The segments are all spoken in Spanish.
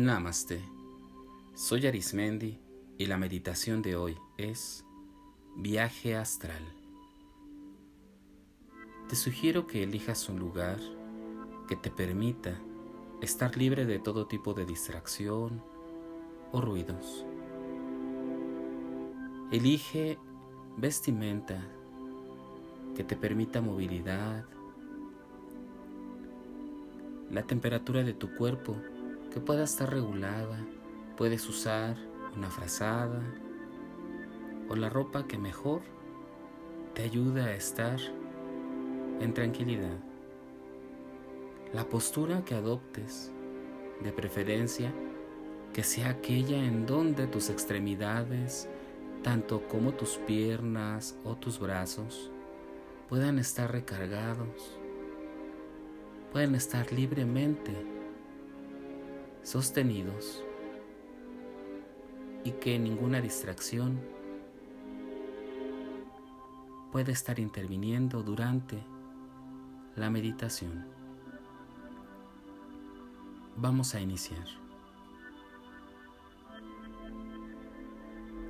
Namaste. Soy Arismendi y la meditación de hoy es Viaje Astral. Te sugiero que elijas un lugar que te permita estar libre de todo tipo de distracción o ruidos. Elige vestimenta que te permita movilidad, la temperatura de tu cuerpo que pueda estar regulada. Puedes usar una frazada o la ropa que mejor te ayude a estar en tranquilidad. La postura que adoptes, de preferencia, que sea aquella en donde tus extremidades, tanto como tus piernas o tus brazos, puedan estar recargados, pueden estar libremente sostenidos y que ninguna distracción puede estar interviniendo durante la meditación. Vamos a iniciar.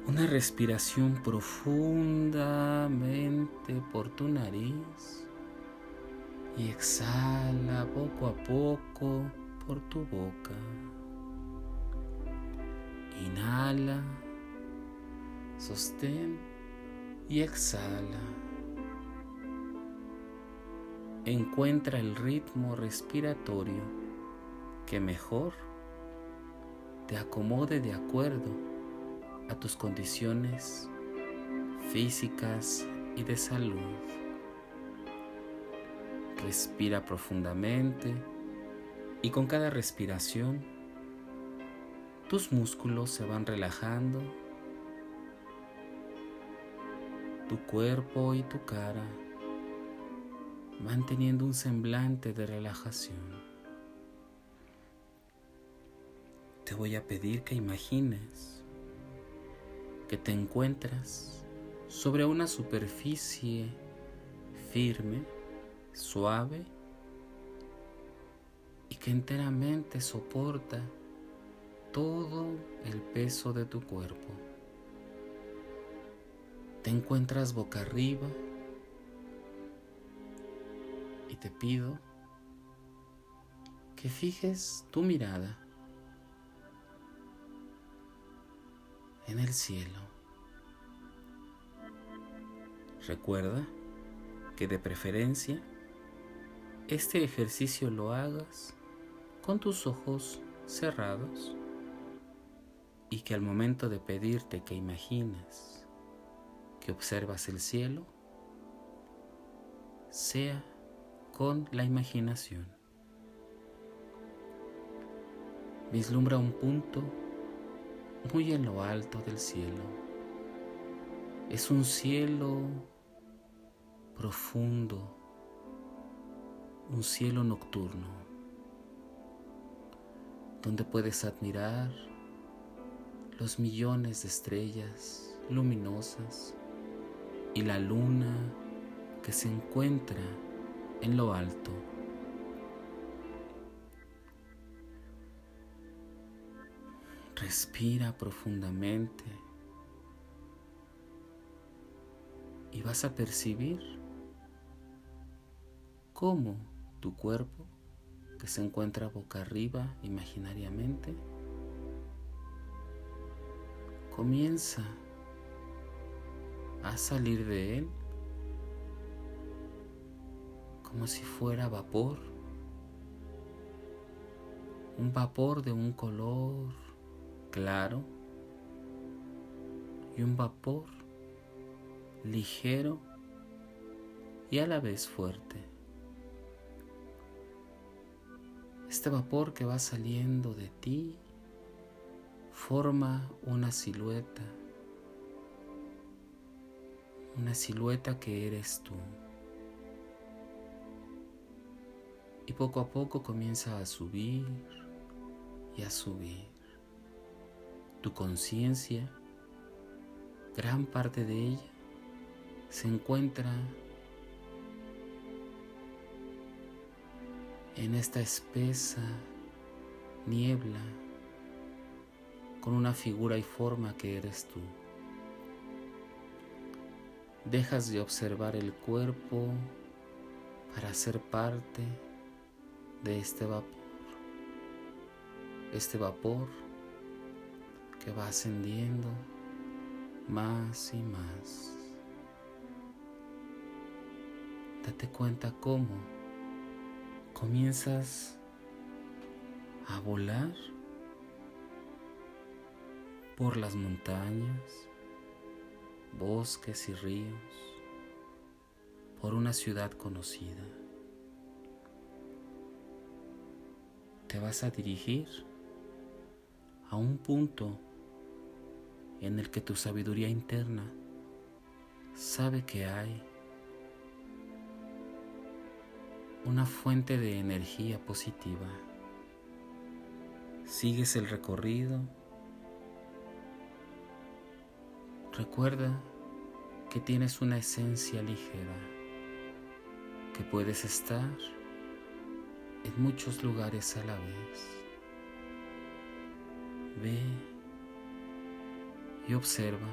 Una respiración profundamente por tu nariz y exhala poco a poco por tu boca. Inhala, sostén y exhala. Encuentra el ritmo respiratorio que mejor te acomode de acuerdo a tus condiciones físicas y de salud. Respira profundamente y con cada respiración, tus músculos se van relajando, tu cuerpo y tu cara manteniendo un semblante de relajación. Te voy a pedir que imagines que te encuentras sobre una superficie firme, suave y que enteramente soporta todo el peso de tu cuerpo. Te encuentras boca arriba y te pido que fijes tu mirada en el cielo. Recuerda que de preferencia este ejercicio lo hagas con tus ojos cerrados y que al momento de pedirte que imagines que observas el cielo, sea con la imaginación. Vislumbra un punto muy en lo alto del cielo. Es un cielo profundo, un cielo nocturno donde puedes admirar los millones de estrellas luminosas y la luna que se encuentra en lo alto. Respira profundamente y vas a percibir cómo tu cuerpo que se encuentra boca arriba imaginariamente, comienza a salir de él como si fuera vapor, un vapor de un color claro y un vapor ligero y a la vez fuerte. Este vapor que va saliendo de ti forma una silueta, una silueta que eres tú. Y poco a poco comienza a subir y a subir. Tu conciencia, gran parte de ella, se encuentra en esta espesa niebla con una figura y forma que eres tú. Dejas de observar el cuerpo para ser parte de este vapor. Este vapor que va ascendiendo más y más. Date cuenta cómo comienzas a volar por las montañas, bosques y ríos, por una ciudad conocida. Te vas a dirigir a un punto en el que tu sabiduría interna sabe que hay una fuente de energía positiva. Sigues el recorrido. Recuerda que tienes una esencia ligera, que puedes estar en muchos lugares a la vez. Ve y observa.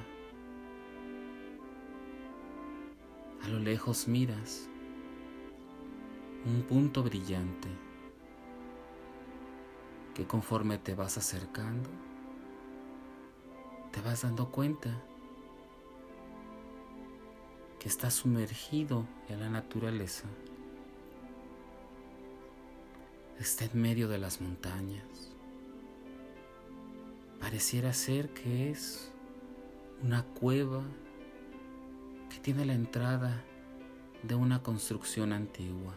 A lo lejos miras un punto brillante que conforme te vas acercando, te vas dando cuenta que estás sumergido en la naturaleza. Está en medio de las montañas. Pareciera ser que es una cueva que tiene la entrada de una construcción antigua.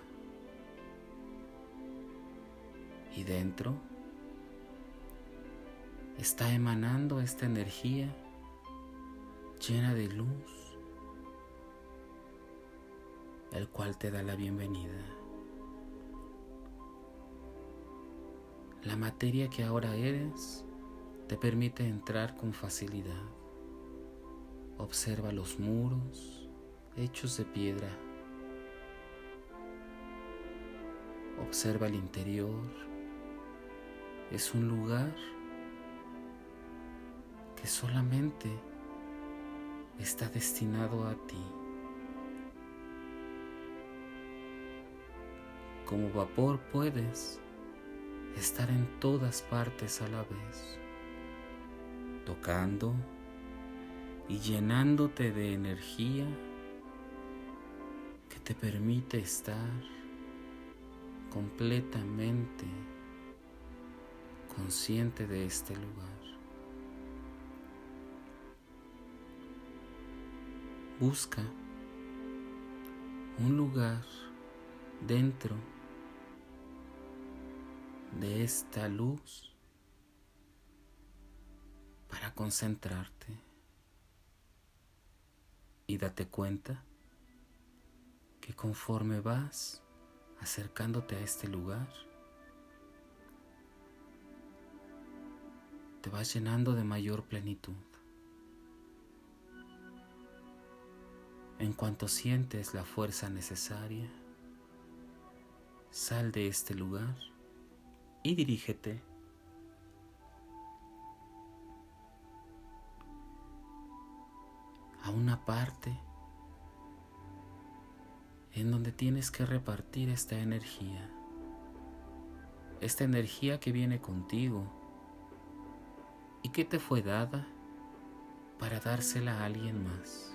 Y dentro está emanando esta energía llena de luz, el cual te da la bienvenida. La materia que ahora eres te permite entrar con facilidad. Observa los muros hechos de piedra. Observa el interior. Es un lugar que solamente está destinado a ti. Como vapor puedes estar en todas partes a la vez tocando y llenándote de energía que te permite estar completamente consciente de este lugar. Busca un lugar dentro de esta luz para concentrarte y date cuenta que conforme vas acercándote a este lugar, te vas llenando de mayor plenitud. En cuanto sientes la fuerza necesaria, sal de este lugar y dirígete. A una parte en donde tienes que repartir esta energía, esta energía que viene contigo y que te fue dada para dársela a alguien más.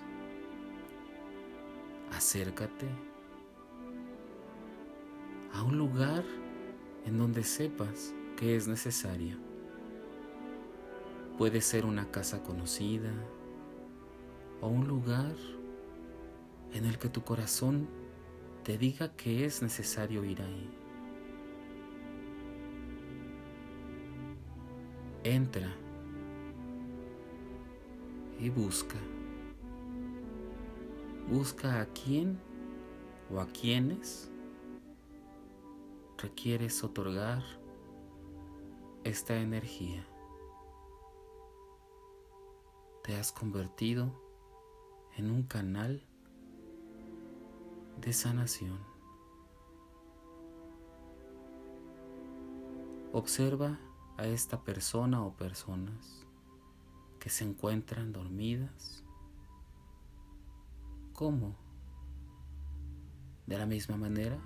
Acércate a un lugar en donde sepas que es necesario. Puede ser una casa conocida, o un lugar en el que tu corazón te diga que es necesario ir ahí. Entra y busca. Busca a quién o a quienes requieres otorgar esta energía. Te has convertido en un canal de sanación. Observa a esta persona o personas que se encuentran dormidas. ¿Cómo? De la misma manera,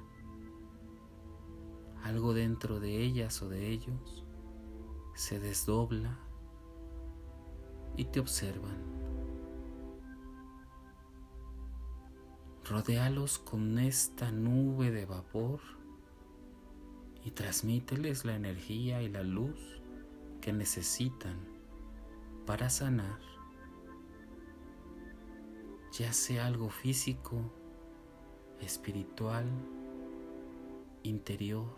algo dentro de ellas o de ellos se desdobla y te observan. Rodéalos con esta nube de vapor y transmíteles la energía y la luz que necesitan para sanar, ya sea algo físico, espiritual, interior,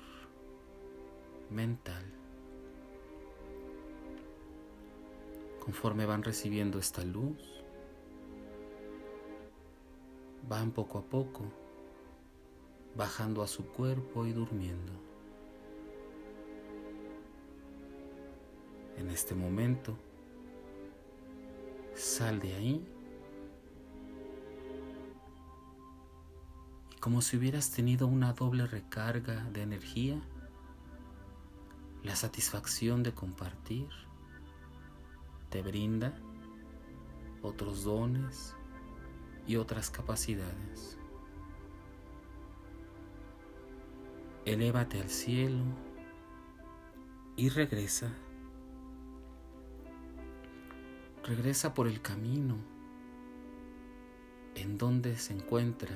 mental. Conforme van recibiendo esta luz, van poco a poco bajando a su cuerpo y durmiendo. En este momento, sal de ahí y como si hubieras tenido una doble recarga de energía, la satisfacción de compartir te brinda otros dones y otras capacidades. Elévate al cielo y regresa. Regresa por el camino en donde se encuentra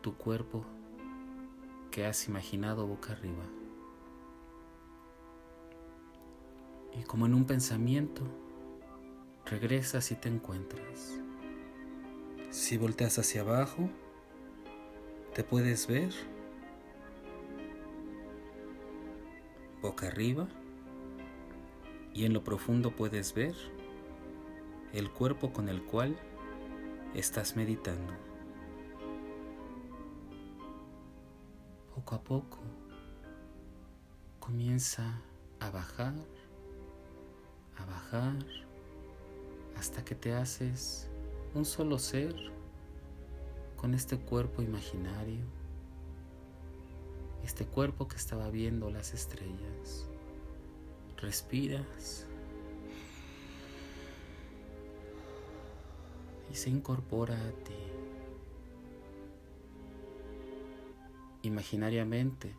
tu cuerpo que has imaginado boca arriba. Y como en un pensamiento, regresas y te encuentras. Si volteas hacia abajo, te puedes ver boca arriba y en lo profundo puedes ver el cuerpo con el cual estás meditando. Poco a poco comienza a bajar a bajar hasta que te haces un solo ser con este cuerpo imaginario, este cuerpo que estaba viendo las estrellas. Respiras y se incorpora a ti. Imaginariamente,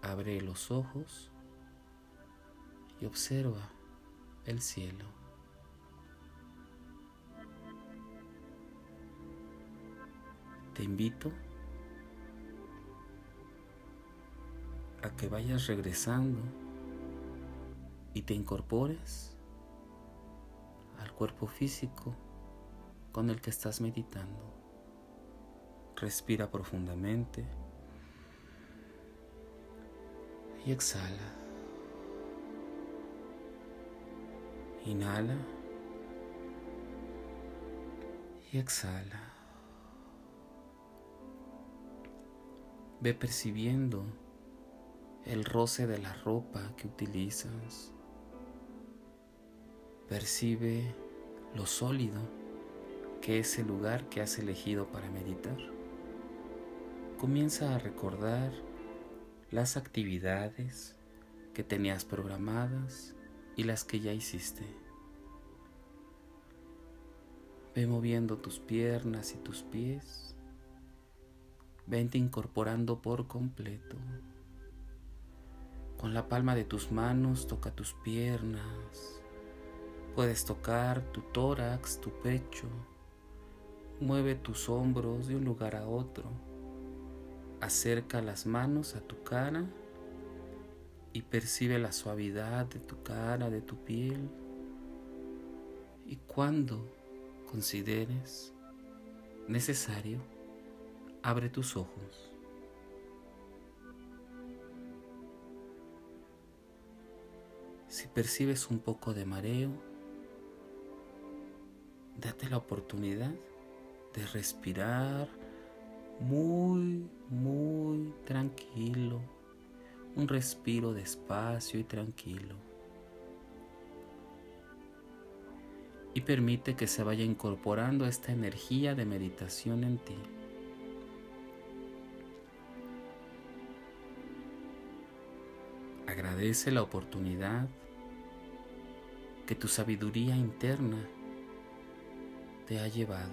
abre los ojos y observa el cielo. Te invito a que vayas regresando y te incorpores al cuerpo físico con el que estás meditando. Respira profundamente y exhala. Inhala y exhala. Ve percibiendo el roce de la ropa que utilizas. Percibe lo sólido que es el lugar que has elegido para meditar. Comienza a recordar las actividades que tenías programadas y las que ya hiciste. Ve moviendo tus piernas y tus pies. Vente incorporando por completo. Con la palma de tus manos toca tus piernas. Puedes tocar tu tórax, tu pecho. Mueve tus hombros de un lugar a otro. Acerca las manos a tu cara y percibe la suavidad de tu cara, de tu piel. Y cuando consideres necesario, abre tus ojos. Si percibes un poco de mareo, date la oportunidad de respirar muy, muy tranquilo un respiro despacio y tranquilo. Y permite que se vaya incorporando esta energía de meditación en ti. Agradece la oportunidad que tu sabiduría interna te ha llevado.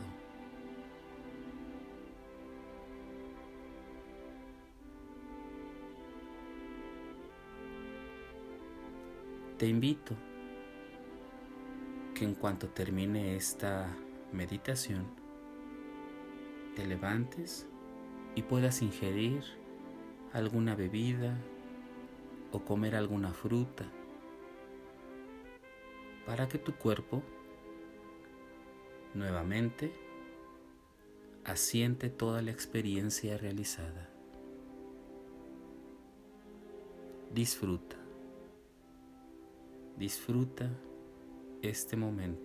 Te invito que en cuanto termine esta meditación, te levantes y puedas ingerir alguna bebida o comer alguna fruta para que tu cuerpo nuevamente asiente toda la experiencia realizada. Disfruta, disfruta este momento.